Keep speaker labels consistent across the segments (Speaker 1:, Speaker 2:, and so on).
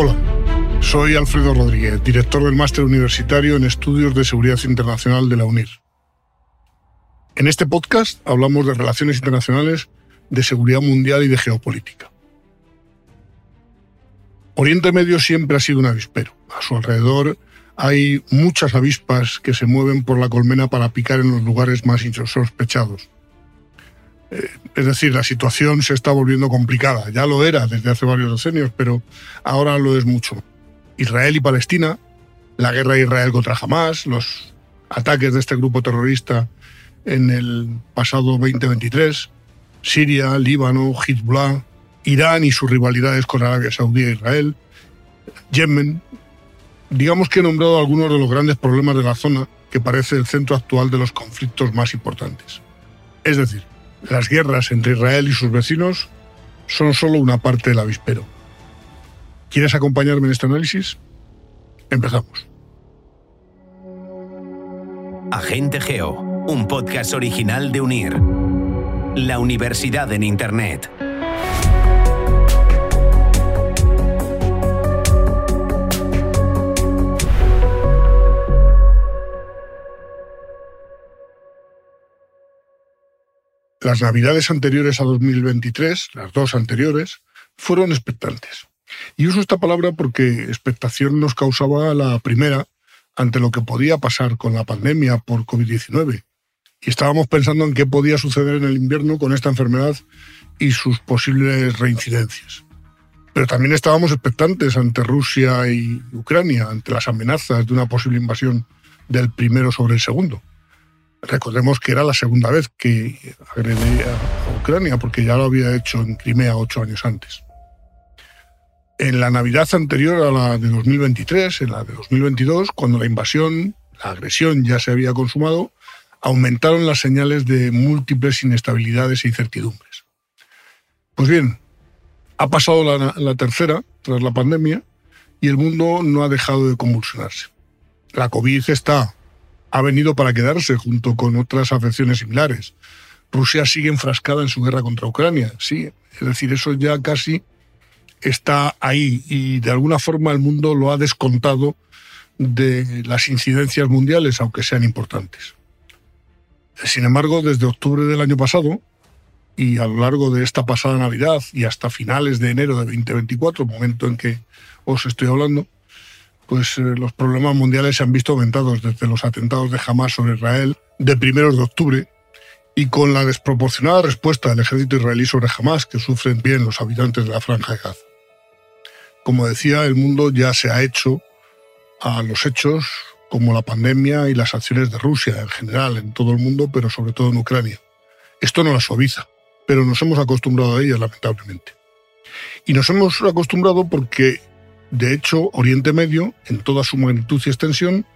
Speaker 1: Hola, soy Alfredo Rodríguez, director del Máster Universitario en Estudios de Seguridad Internacional de la UNIR. En este podcast hablamos de relaciones internacionales, de seguridad mundial y de geopolítica. Oriente Medio siempre ha sido un avispero. A su alrededor hay muchas avispas que se mueven por la colmena para picar en los lugares más insospechados. Es decir, la situación se está volviendo complicada. Ya lo era desde hace varios decenios, pero ahora lo es mucho. Israel y Palestina, la guerra de Israel contra Hamas, los ataques de este grupo terrorista en el pasado 2023, Siria, Líbano, Hezbollah, Irán y sus rivalidades con Arabia Saudí e Israel, Yemen. Digamos que he nombrado algunos de los grandes problemas de la zona que parece el centro actual de los conflictos más importantes. Es decir, las guerras entre Israel y sus vecinos son solo una parte del avispero. ¿Quieres acompañarme en este análisis? Empezamos.
Speaker 2: Agente Geo, un podcast original de UNIR, la universidad en Internet.
Speaker 1: Las navidades anteriores a 2023, las dos anteriores, fueron expectantes. Y uso esta palabra porque expectación nos causaba la primera ante lo que podía pasar con la pandemia por COVID-19. Y estábamos pensando en qué podía suceder en el invierno con esta enfermedad y sus posibles reincidencias. Pero también estábamos expectantes ante Rusia y Ucrania, ante las amenazas de una posible invasión del primero sobre el segundo. Recordemos que era la segunda vez que agredía a Ucrania, porque ya lo había hecho en Crimea ocho años antes. En la Navidad anterior a la de 2023, en la de 2022, cuando la invasión, la agresión ya se había consumado, aumentaron las señales de múltiples inestabilidades e incertidumbres. Pues bien, ha pasado la, la tercera tras la pandemia y el mundo no ha dejado de convulsionarse. La COVID está ha venido para quedarse junto con otras afecciones similares. Rusia sigue enfrascada en su guerra contra Ucrania, sí, es decir, eso ya casi está ahí y de alguna forma el mundo lo ha descontado de las incidencias mundiales, aunque sean importantes. Sin embargo, desde octubre del año pasado y a lo largo de esta pasada Navidad y hasta finales de enero de 2024, momento en que os estoy hablando, pues eh, los problemas mundiales se han visto aumentados desde los atentados de Hamas sobre Israel de primeros de octubre y con la desproporcionada respuesta del ejército israelí sobre Hamas que sufren bien los habitantes de la franja de Gaza. Como decía, el mundo ya se ha hecho a los hechos como la pandemia y las acciones de Rusia en general, en todo el mundo, pero sobre todo en Ucrania. Esto no la suaviza, pero nos hemos acostumbrado a ella, lamentablemente. Y nos hemos acostumbrado porque de hecho, Oriente Medio, en toda su magnitud y extensión,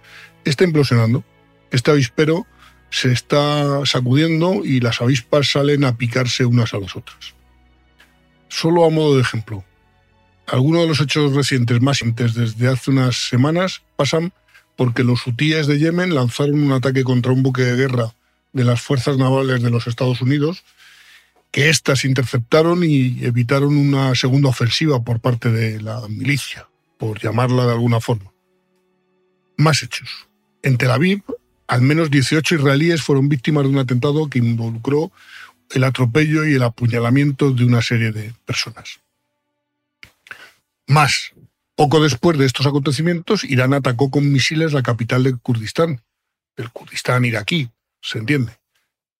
Speaker 1: está implosionando. Este avispero se está sacudiendo y las avispas salen a picarse unas a las otras. Solo a modo de ejemplo, algunos de los hechos recientes más intensos desde hace unas semanas pasan porque los hutíes de Yemen lanzaron un ataque contra un buque de guerra de las fuerzas navales de los Estados Unidos, que éstas interceptaron y evitaron una segunda ofensiva por parte de la milicia por llamarla de alguna forma. Más hechos. En Tel Aviv, al menos 18 israelíes fueron víctimas de un atentado que involucró el atropello y el apuñalamiento de una serie de personas. Más, poco después de estos acontecimientos, Irán atacó con misiles la capital de Kurdistán, el Kurdistán iraquí, se entiende,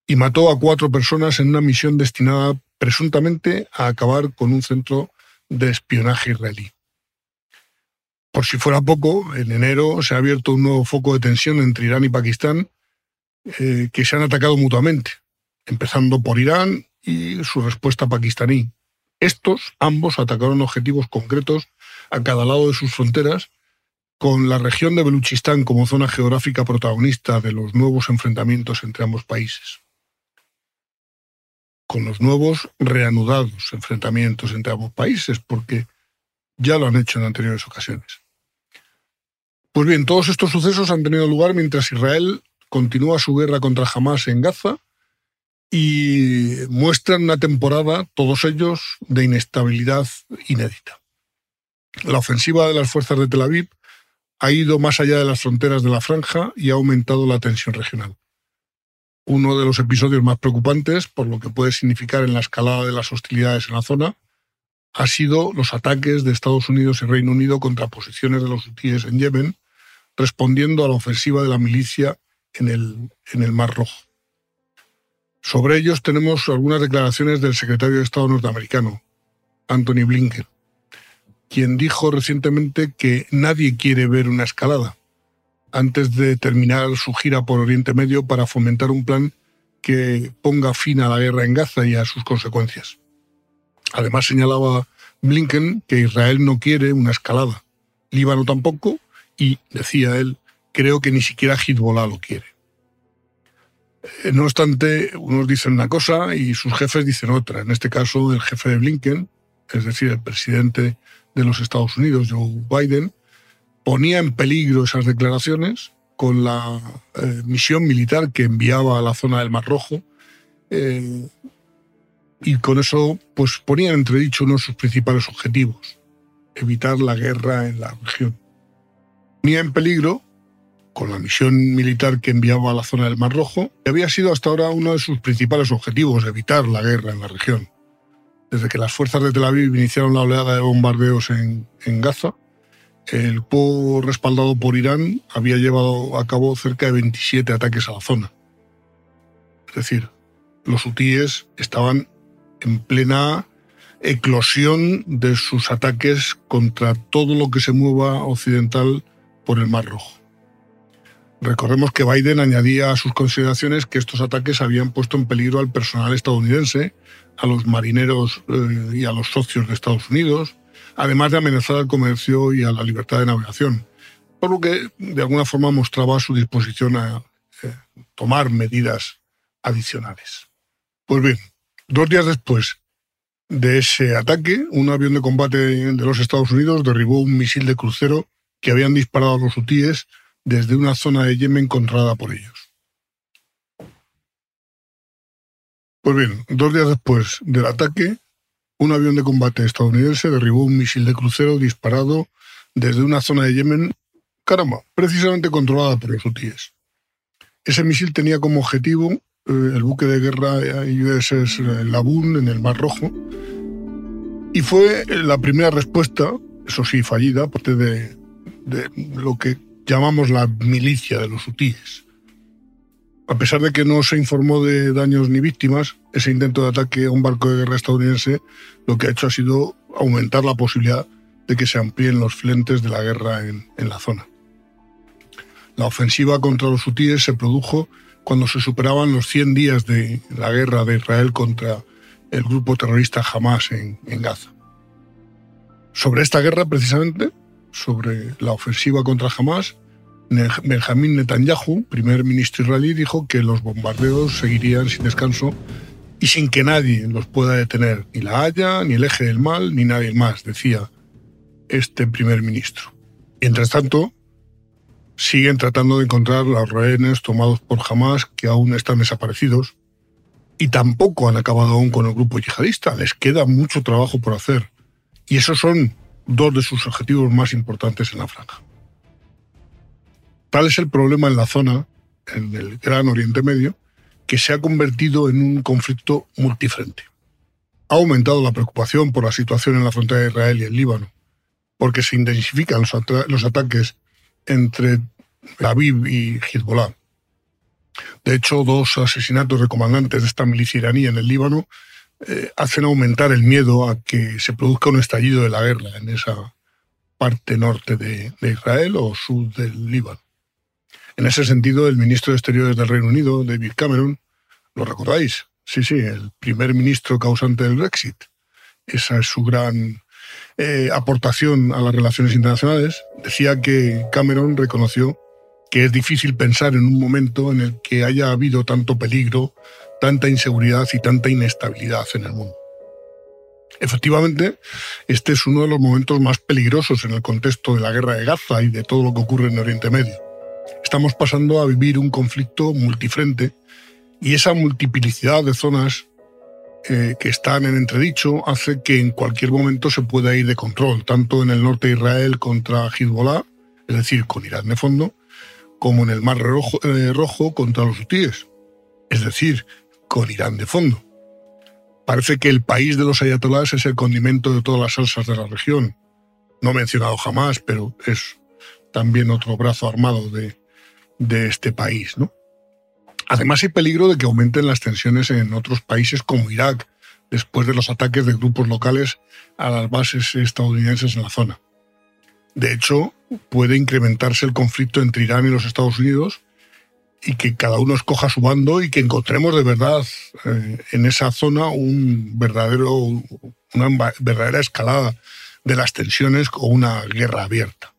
Speaker 1: y mató a cuatro personas en una misión destinada presuntamente a acabar con un centro de espionaje israelí. Por si fuera poco, en enero se ha abierto un nuevo foco de tensión entre Irán y Pakistán eh, que se han atacado mutuamente, empezando por Irán y su respuesta pakistaní. Estos ambos atacaron objetivos concretos a cada lado de sus fronteras, con la región de Beluchistán como zona geográfica protagonista de los nuevos enfrentamientos entre ambos países. Con los nuevos reanudados enfrentamientos entre ambos países, porque ya lo han hecho en anteriores ocasiones. Pues bien, todos estos sucesos han tenido lugar mientras Israel continúa su guerra contra Hamas en Gaza y muestran una temporada, todos ellos, de inestabilidad inédita. La ofensiva de las fuerzas de Tel Aviv ha ido más allá de las fronteras de la franja y ha aumentado la tensión regional. Uno de los episodios más preocupantes, por lo que puede significar en la escalada de las hostilidades en la zona, ha sido los ataques de Estados Unidos y Reino Unido contra posiciones de los hutíes en Yemen, respondiendo a la ofensiva de la milicia en el, en el Mar Rojo. Sobre ellos tenemos algunas declaraciones del secretario de Estado norteamericano, Anthony Blinken, quien dijo recientemente que nadie quiere ver una escalada antes de terminar su gira por Oriente Medio para fomentar un plan que ponga fin a la guerra en Gaza y a sus consecuencias. Además señalaba Blinken que Israel no quiere una escalada, Líbano tampoco, y decía él, creo que ni siquiera Hezbollah lo quiere. Eh, no obstante, unos dicen una cosa y sus jefes dicen otra. En este caso, el jefe de Blinken, es decir, el presidente de los Estados Unidos, Joe Biden, ponía en peligro esas declaraciones con la eh, misión militar que enviaba a la zona del Mar Rojo eh, y con eso pues ponía en entredicho uno de sus principales objetivos, evitar la guerra en la región. Ponía en peligro con la misión militar que enviaba a la zona del Mar Rojo, que había sido hasta ahora uno de sus principales objetivos, evitar la guerra en la región desde que las fuerzas de Tel Aviv iniciaron la oleada de bombardeos en, Gaza, el grupo respaldado por Irán había llevado a cabo cerca de 27 ataques a la zona. Es decir, los hutíes estaban en plena eclosión de sus ataques contra todo lo que se mueva occidental por el Mar Rojo. Recordemos que Biden añadía a sus consideraciones que estos ataques habían puesto en peligro al personal estadounidense, a los marineros eh, y a los socios de Estados Unidos, además de amenazar al comercio y a la libertad de navegación, por lo que de alguna forma mostraba su disposición a eh, tomar medidas adicionales. Pues bien, dos días después de ese ataque, un avión de combate de los Estados Unidos derribó un misil de crucero que habían disparado los hutíes desde una zona de Yemen controlada por ellos. Pues bien, dos días después del ataque, un avión de combate estadounidense derribó un misil de crucero disparado desde una zona de Yemen, caramba, precisamente controlada por los hutíes. Ese misil tenía como objetivo eh, el buque de guerra USS Labun en el Mar Rojo y fue la primera respuesta, eso sí, fallida, parte de, de lo que llamamos la milicia de los hutíes. A pesar de que no se informó de daños ni víctimas, ese intento de ataque a un barco de guerra estadounidense lo que ha hecho ha sido aumentar la posibilidad de que se amplíen los frentes de la guerra en, la zona. La ofensiva contra los hutíes se produjo cuando se superaban los 100 días de la guerra de Israel contra el grupo terrorista Hamas en, en Gaza. Sobre esta guerra, precisamente, sobre la ofensiva contra Hamas, Benjamín Netanyahu, primer ministro israelí, dijo que los bombardeos seguirían sin descanso y sin que nadie los pueda detener, ni la Haya, ni el eje del mal, ni nadie más, decía este primer ministro. Mientras tanto, siguen tratando de encontrar los rehenes tomados por Hamas que aún están desaparecidos y tampoco han acabado aún con el grupo yihadista. Les queda mucho trabajo por hacer. Y esos son dos de sus objetivos más importantes en la franja. Tal es el problema en la zona, en el Gran Oriente Medio, que se ha convertido en un conflicto multifrente. Ha aumentado la preocupación por la situación en la frontera de Israel y el Líbano, porque se intensifican los, ataques entre Aviv y Hezbollah. De hecho, dos asesinatos de comandantes de esta milicia iraní en el Líbano eh, hacen aumentar el miedo a que se produzca un estallido de la guerra en esa parte norte de Israel o sur del Líbano. En ese sentido, el ministro de Exteriores del Reino Unido, David Cameron, ¿lo recordáis? Sí, sí, el primer ministro causante del Brexit. Esa es su gran eh, aportación a las relaciones internacionales. Decía que Cameron reconoció que es difícil pensar en un momento en el que haya habido tanto peligro, tanta inseguridad y tanta inestabilidad en el mundo. Efectivamente, este es uno de los momentos más peligrosos en el contexto de la guerra de Gaza y de todo lo que ocurre en Oriente Medio estamos pasando a vivir un conflicto multifrente y esa multiplicidad de zonas eh, que están en entredicho hace que en cualquier momento se pueda ir de control, tanto en el norte de Israel contra Hezbollah, es decir, con Irán de fondo, como en el Mar Rojo, eh, contra los hutíes, es decir, con Irán de fondo. Parece que el país de los ayatolás es el condimento de todas las salsas de la región. No mencionado jamás, pero es también otro brazo armado de, de este país, ¿no? Además hay peligro de que aumenten las tensiones en otros países como Irak, después de los ataques de grupos locales a las bases estadounidenses en la zona. De hecho, puede incrementarse el conflicto entre Irán y los Estados Unidos y que cada uno escoja su bando y que encontremos de verdad eh, en esa zona un verdadero, una verdadera escalada de las tensiones o una guerra abierta.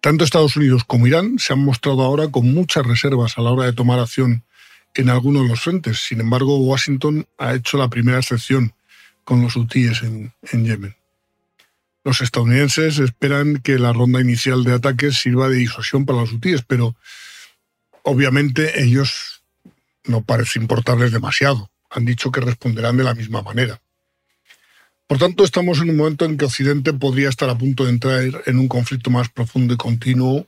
Speaker 1: Tanto Estados Unidos como Irán se han mostrado ahora con muchas reservas a la hora de tomar acción en algunos de los frentes. Sin embargo, Washington ha hecho la primera excepción con los hutíes en, Yemen. Los estadounidenses esperan que la ronda inicial de ataques sirva de disuasión para los hutíes, pero obviamente ellos no parece importarles demasiado. Han dicho que responderán de la misma manera. Por tanto, estamos en un momento en que Occidente podría estar a punto de entrar en un conflicto más profundo y continuo,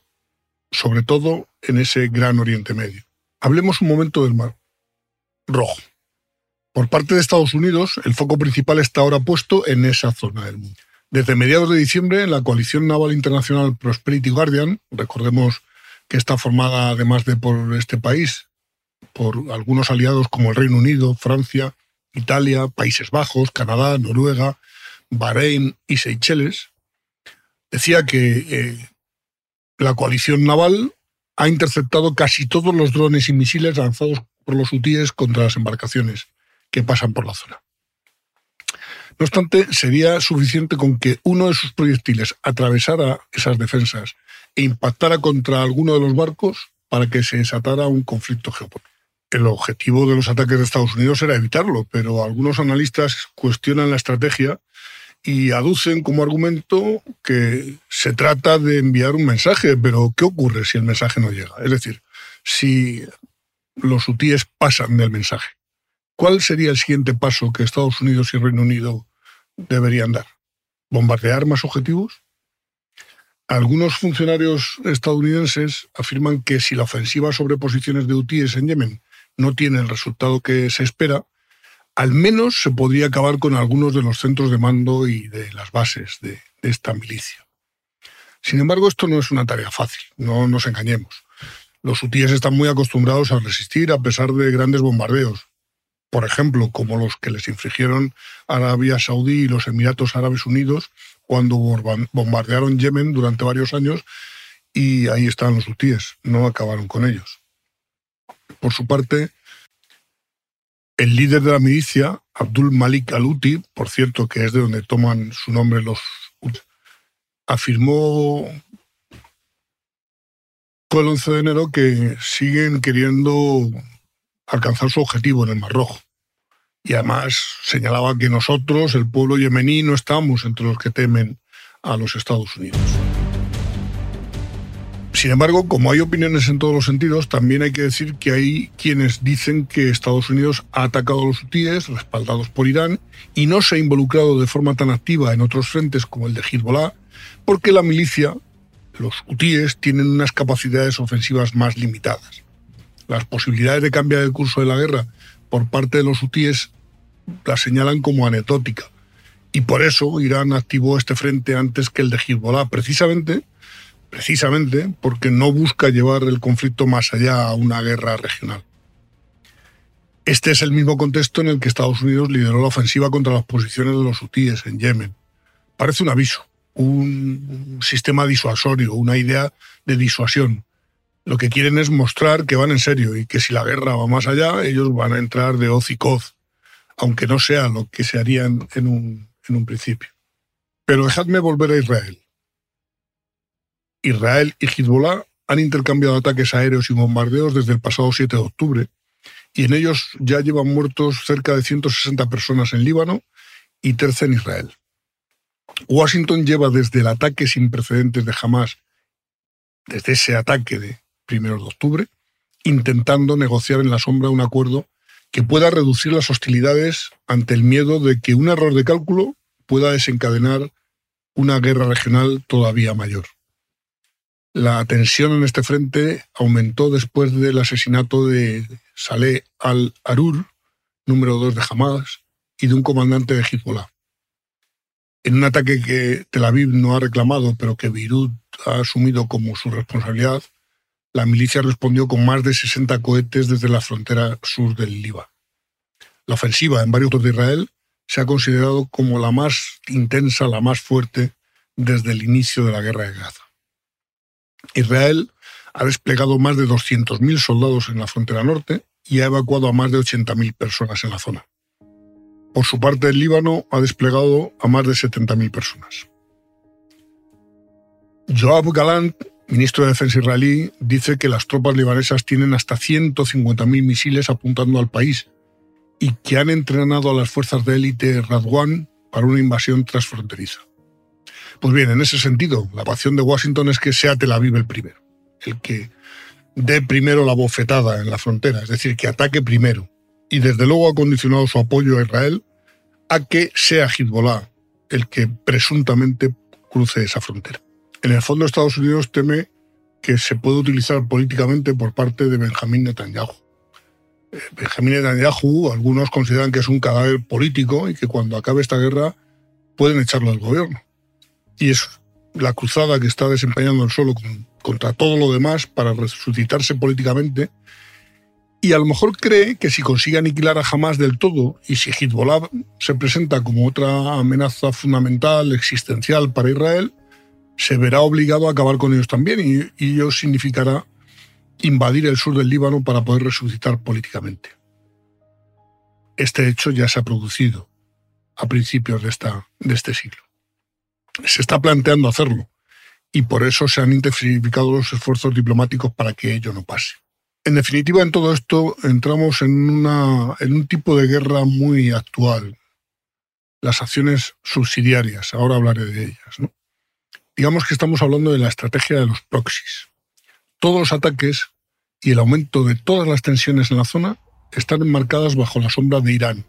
Speaker 1: sobre todo en ese gran Oriente Medio. Hablemos un momento del Mar Rojo. Por parte de Estados Unidos, el foco principal está ahora puesto en esa zona del mundo. Desde mediados de diciembre, la coalición naval internacional Prosperity Guardian, recordemos que está formada además de por este país, por algunos aliados como el Reino Unido, Francia, Italia, Países Bajos, Canadá, Noruega, Bahrein y Seychelles, decía que eh, la coalición naval ha interceptado casi todos los drones y misiles lanzados por los hutíes contra las embarcaciones que pasan por la zona. No obstante, sería suficiente con que uno de sus proyectiles atravesara esas defensas e impactara contra alguno de los barcos para que se desatara un conflicto geopolítico el objetivo de los ataques de Estados Unidos era evitarlo, pero algunos analistas cuestionan la estrategia y aducen como argumento que se trata de enviar un mensaje, pero ¿qué ocurre si el mensaje no llega? Es decir, si los hutíes pasan del mensaje, ¿cuál sería el siguiente paso que Estados Unidos y Reino Unido deberían dar? ¿Bombardear más objetivos? Algunos funcionarios estadounidenses afirman que si la ofensiva sobre posiciones de hutíes en Yemen no tiene el resultado que se espera, al menos se podría acabar con algunos de los centros de mando y de las bases de, esta milicia. Sin embargo, esto no es una tarea fácil, no nos engañemos. Los hutíes están muy acostumbrados a resistir a pesar de grandes bombardeos, por ejemplo, como los que les infligieron Arabia Saudí y los Emiratos Árabes Unidos cuando bombardearon Yemen durante varios años y ahí están los hutíes, no acabaron con ellos. Por su parte, el líder de la milicia, Abdul Malik al-Uti, por cierto, que es de donde toman su nombre los afirmó el 11 de enero que siguen queriendo alcanzar su objetivo en el Mar Rojo. Y además señalaba que nosotros, el pueblo yemení, no estamos entre los que temen a los Estados Unidos. Sin embargo, como hay opiniones en todos los sentidos, también hay que decir que hay quienes dicen que Estados Unidos ha atacado a los hutíes, respaldados por Irán, y no se ha involucrado de forma tan activa en otros frentes como el de Hezbollah, porque la milicia, los hutíes, tienen unas capacidades ofensivas más limitadas. Las posibilidades de cambiar el curso de la guerra por parte de los hutíes las señalan como anecdótica. Y por eso Irán activó este frente antes que el de Hezbollah, precisamente precisamente porque no busca llevar el conflicto más allá a una guerra regional. Este es el mismo contexto en el que Estados Unidos lideró la ofensiva contra las posiciones de los hutíes en Yemen. Parece un aviso, un sistema disuasorio, una idea de disuasión. Lo que quieren es mostrar que van en serio y que si la guerra va más allá, ellos van a entrar de hoz y coz, aunque no sea lo que se harían en un, en un principio. Pero dejadme volver a Israel. Israel y Hezbollah han intercambiado ataques aéreos y bombardeos desde el pasado 7 de octubre y en ellos ya llevan muertos cerca de 160 personas en Líbano y 13 en Israel. Washington lleva desde el ataque sin precedentes de Hamas, desde ese ataque de 1 de octubre, intentando negociar en la sombra un acuerdo que pueda reducir las hostilidades ante el miedo de que un error de cálculo pueda desencadenar una guerra regional todavía mayor. La tensión en este frente aumentó después del asesinato de Saleh al-Arur, número 2 de Hamas, y de un comandante de Hezbollah. En un ataque que Tel Aviv no ha reclamado, pero que Beirut ha asumido como su responsabilidad, la milicia respondió con más de 60 cohetes desde la frontera sur del Líbano. La ofensiva en varios puntos de Israel se ha considerado como la más intensa, la más fuerte desde el inicio de la guerra de Gaza. Israel ha desplegado más de 200.000 soldados en la frontera norte y ha evacuado a más de 80.000 personas en la zona. Por su parte, el Líbano ha desplegado a más de 70.000 personas. Joab Galant, ministro de Defensa israelí, dice que las tropas libanesas tienen hasta 150.000 misiles apuntando al país y que han entrenado a las fuerzas de élite Radwan para una invasión transfronteriza. Pues bien, en ese sentido, la pasión de Washington es que sea Tel Aviv el primero, el que dé primero la bofetada en la frontera, es decir, que ataque primero. Y desde luego ha condicionado su apoyo a Israel a que sea Hezbollah el que presuntamente cruce esa frontera. En el fondo, Estados Unidos teme que se puede utilizar políticamente por parte de Benjamín Netanyahu. Eh, Benjamín Netanyahu, algunos consideran que es un cadáver político y que cuando acabe esta guerra pueden echarlo del gobierno. Y es la cruzada que está desempeñando el solo contra todo lo demás para resucitarse políticamente. Y a lo mejor cree que si consigue aniquilar a Hamas del todo y si Hezbollah se presenta como otra amenaza fundamental, existencial para Israel, se verá obligado a acabar con ellos también y, ello significará invadir el sur del Líbano para poder resucitar políticamente. Este hecho ya se ha producido a principios de, este siglo. Se está planteando hacerlo y por eso se han intensificado los esfuerzos diplomáticos para que ello no pase. En definitiva, en todo esto entramos en, una, en un tipo de guerra muy actual, las acciones subsidiarias, ahora hablaré de ellas. ¿no? digamos que estamos hablando de la estrategia de los proxies. Todos los ataques y el aumento de todas las tensiones en la zona están enmarcadas bajo la sombra de Irán.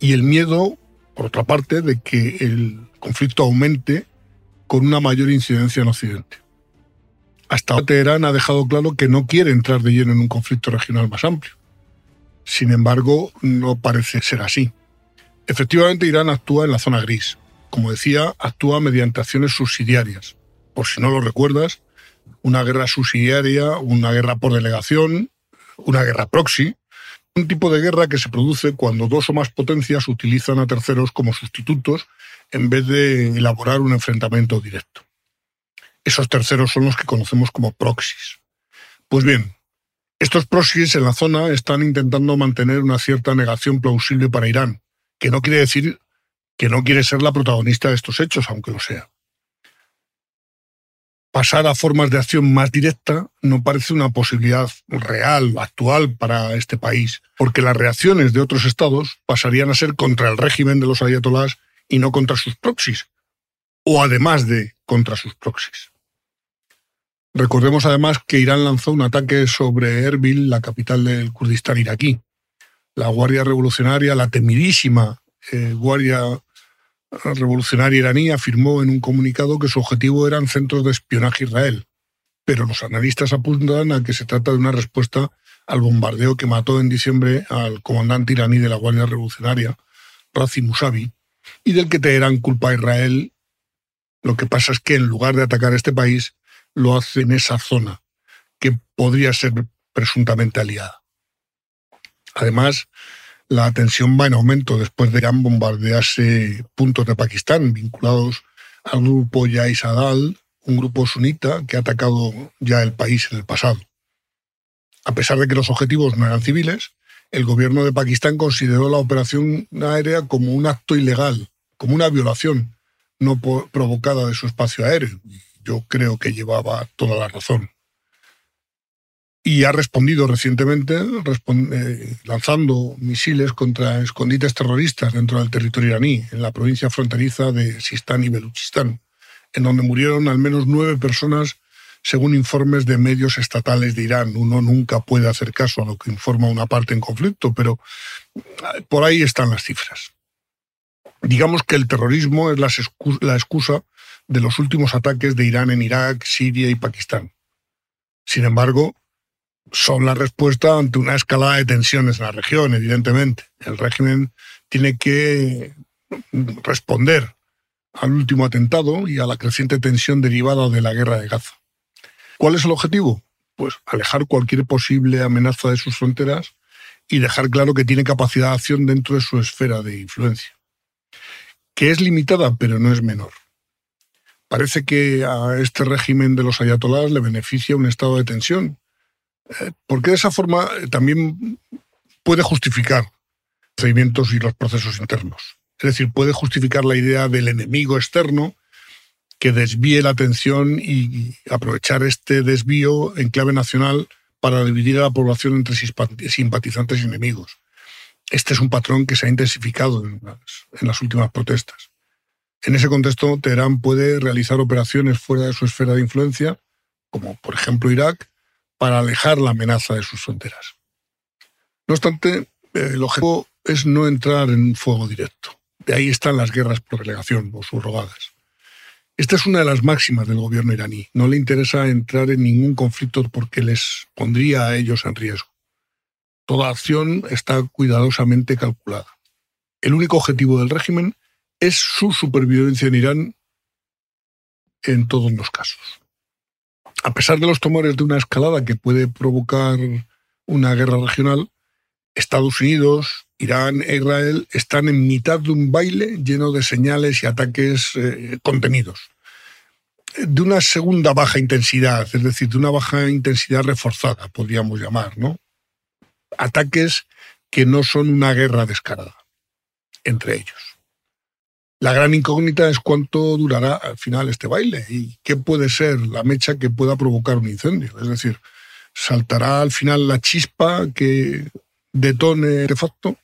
Speaker 1: Y el miedo, por otra parte, de que el conflicto aumente con una mayor incidencia en Occidente. Hasta ahora Teherán ha dejado claro que no quiere entrar de lleno en un conflicto regional más amplio. Sin embargo, no parece ser así. Efectivamente, Irán actúa en la zona gris, como decía, actúa mediante acciones subsidiarias. Por si no lo recuerdas, una guerra subsidiaria, una guerra por delegación, una guerra proxy, un tipo de guerra que se produce cuando dos o más potencias utilizan a terceros como sustitutos en vez de elaborar un enfrentamiento directo. Esos terceros son los que conocemos como proxies. Pues bien, estos proxies en la zona están intentando mantener una cierta negación plausible para Irán, que no quiere decir que no quiere ser la protagonista de estos hechos, aunque lo sea. Pasar a formas de acción más directa no parece una posibilidad real, actual para este país, porque las reacciones de otros estados pasarían a ser contra el régimen de los ayatolás y no contra sus proxies, o además de contra sus proxies. Recordemos además que Irán lanzó un ataque sobre Erbil, la capital del Kurdistán iraquí. La Guardia Revolucionaria, la temidísima eh, Guardia revolucionaria iraní afirmó en un comunicado que su objetivo eran centros de espionaje Israel, pero los analistas apuntan a que se trata de una respuesta al bombardeo que mató en diciembre al comandante iraní de la Guardia Revolucionaria, Razi Musavi, y del que Teherán culpa a Israel. Lo que pasa es que en lugar de atacar este país, lo hace en esa zona, que podría ser presuntamente aliada. Además, la tensión va en aumento después de Irán bombardearse puntos de Pakistán vinculados al grupo Yais Adal, un grupo sunita que ha atacado ya el país en el pasado. A pesar de que los objetivos no eran civiles, el gobierno de Pakistán consideró la operación aérea como un acto ilegal, como una violación no provocada de su espacio aéreo. Yo creo que llevaba toda la razón y ha respondido recientemente eh, lanzando misiles contra escondites terroristas dentro del territorio iraní, en la provincia fronteriza de Sistán y Beluchistán, en donde murieron al menos nueve personas según informes de medios estatales de Irán. Uno nunca puede hacer caso a lo que informa una parte en conflicto, pero eh, por ahí están las cifras. Digamos que el terrorismo es la excusa de los últimos ataques de Irán en Irak, Siria y Pakistán. Sin embargo, son la respuesta ante una escalada de tensiones en la región, evidentemente. El régimen tiene que responder al último atentado y a la creciente tensión derivada de la guerra de Gaza. ¿Cuál es el objetivo? Pues alejar cualquier posible amenaza de sus fronteras y dejar claro que tiene capacidad de acción dentro de su esfera de influencia, que es limitada pero no es menor. Parece que a este régimen de los ayatolás le beneficia un estado de tensión, porque de esa forma eh, también puede justificar los procedimientos y los procesos internos. Es decir, puede justificar la idea del enemigo externo que desvíe la atención y aprovechar este desvío en clave nacional para dividir a la población entre simpatizantes y enemigos. Este es un patrón que se ha intensificado en las, últimas protestas. En ese contexto, Teherán puede realizar operaciones fuera de su esfera de influencia, como por ejemplo Irak, para alejar la amenaza de sus fronteras. No obstante, el objetivo es no entrar en un fuego directo. De ahí están las guerras por relegación o subrogadas. Esta es una de las máximas del gobierno iraní. No le interesa entrar en ningún conflicto porque les pondría a ellos en riesgo. Toda acción está cuidadosamente calculada. El único objetivo del régimen es su supervivencia en Irán en todos los casos. A pesar de los temores de una escalada que puede provocar una guerra regional, Estados Unidos, Irán e Israel están en mitad de un baile lleno de señales y ataques eh, contenidos. De una segunda baja intensidad, es decir, de una baja intensidad reforzada, podríamos llamar, ¿no? Ataques que no son una guerra descarada entre ellos. La gran incógnita es cuánto durará al final este baile y qué puede ser la mecha que pueda provocar un incendio. Es decir, ¿saltará al final la chispa que detone de facto?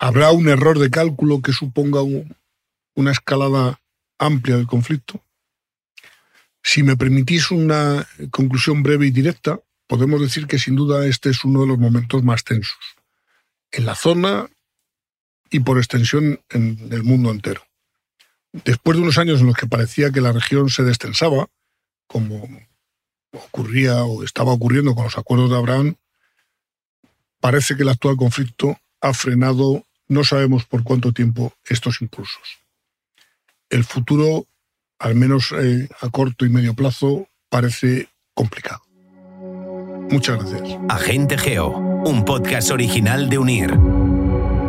Speaker 1: ¿Habrá un error de cálculo que suponga una escalada amplia del conflicto? Si me permitís una conclusión breve y directa, podemos decir que sin duda este es uno de los momentos más tensos, en la zona y por extensión en el mundo entero. Después de unos años en los que parecía que la región se destensaba, como ocurría o estaba ocurriendo con los acuerdos de Abraham, parece que el actual conflicto ha frenado no sabemos por cuánto tiempo estos impulsos. El futuro, al menos eh, a corto y medio plazo, parece complicado. Muchas gracias.
Speaker 2: Agente Geo, un podcast original de UNIR,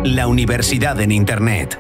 Speaker 2: la universidad en Internet.